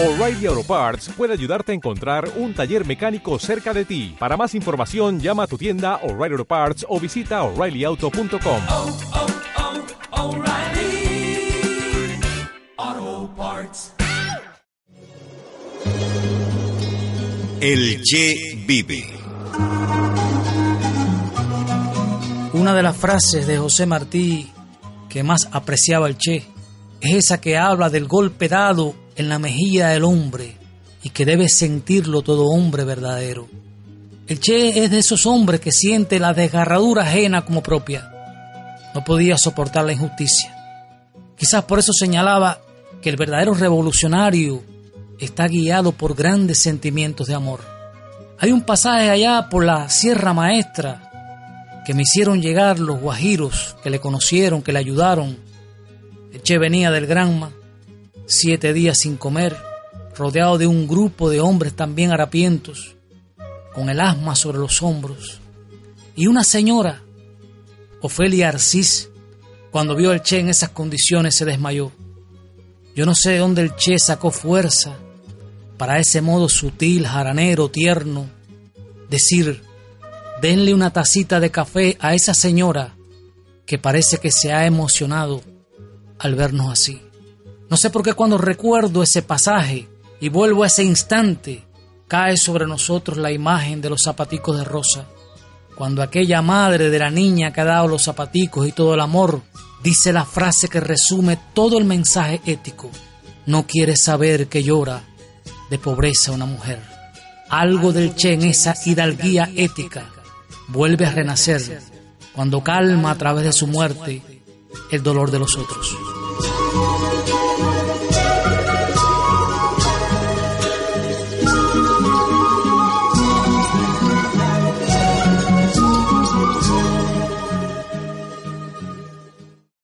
O'Reilly Auto Parts puede ayudarte a encontrar un taller mecánico cerca de ti. Para más información, llama a tu tienda O'Reilly Auto Parts o visita oreillyauto.com. oh, oh, O'Reilly Auto Parts. El Che vive. Una de las frases de José Martí que más apreciaba el Che es esa que habla del golpe dado en la mejilla del hombre y que debe sentirlo todo hombre verdadero. El Che es de esos hombres que siente la desgarradura ajena como propia. No podía soportar la injusticia. Quizás por eso señalaba que el verdadero revolucionario está guiado por grandes sentimientos de amor. Hay un pasaje allá por la Sierra Maestra que me hicieron llegar los guajiros que le conocieron, que le ayudaron. El Che venía del Granma, siete días sin comer, rodeado de un grupo de hombres también harapientos, con el asma sobre los hombros. Y una señora, Ofelia Arcís, cuando vio al Che en esas condiciones se desmayó. Yo no sé de dónde el Che sacó fuerza para ese modo sutil, jaranero, tierno, decir, denle una tacita de café a esa señora que parece que se ha emocionado al vernos así. No sé por qué cuando recuerdo ese pasaje y vuelvo a ese instante, cae sobre nosotros la imagen de los zapaticos de rosa. Cuando aquella madre de la niña que ha dado los zapaticos y todo el amor dice la frase que resume todo el mensaje ético. No quiere saber que llora de pobreza una mujer. Algo del Che en esa hidalguía ética vuelve a renacer cuando calma a través de su muerte el dolor de los otros.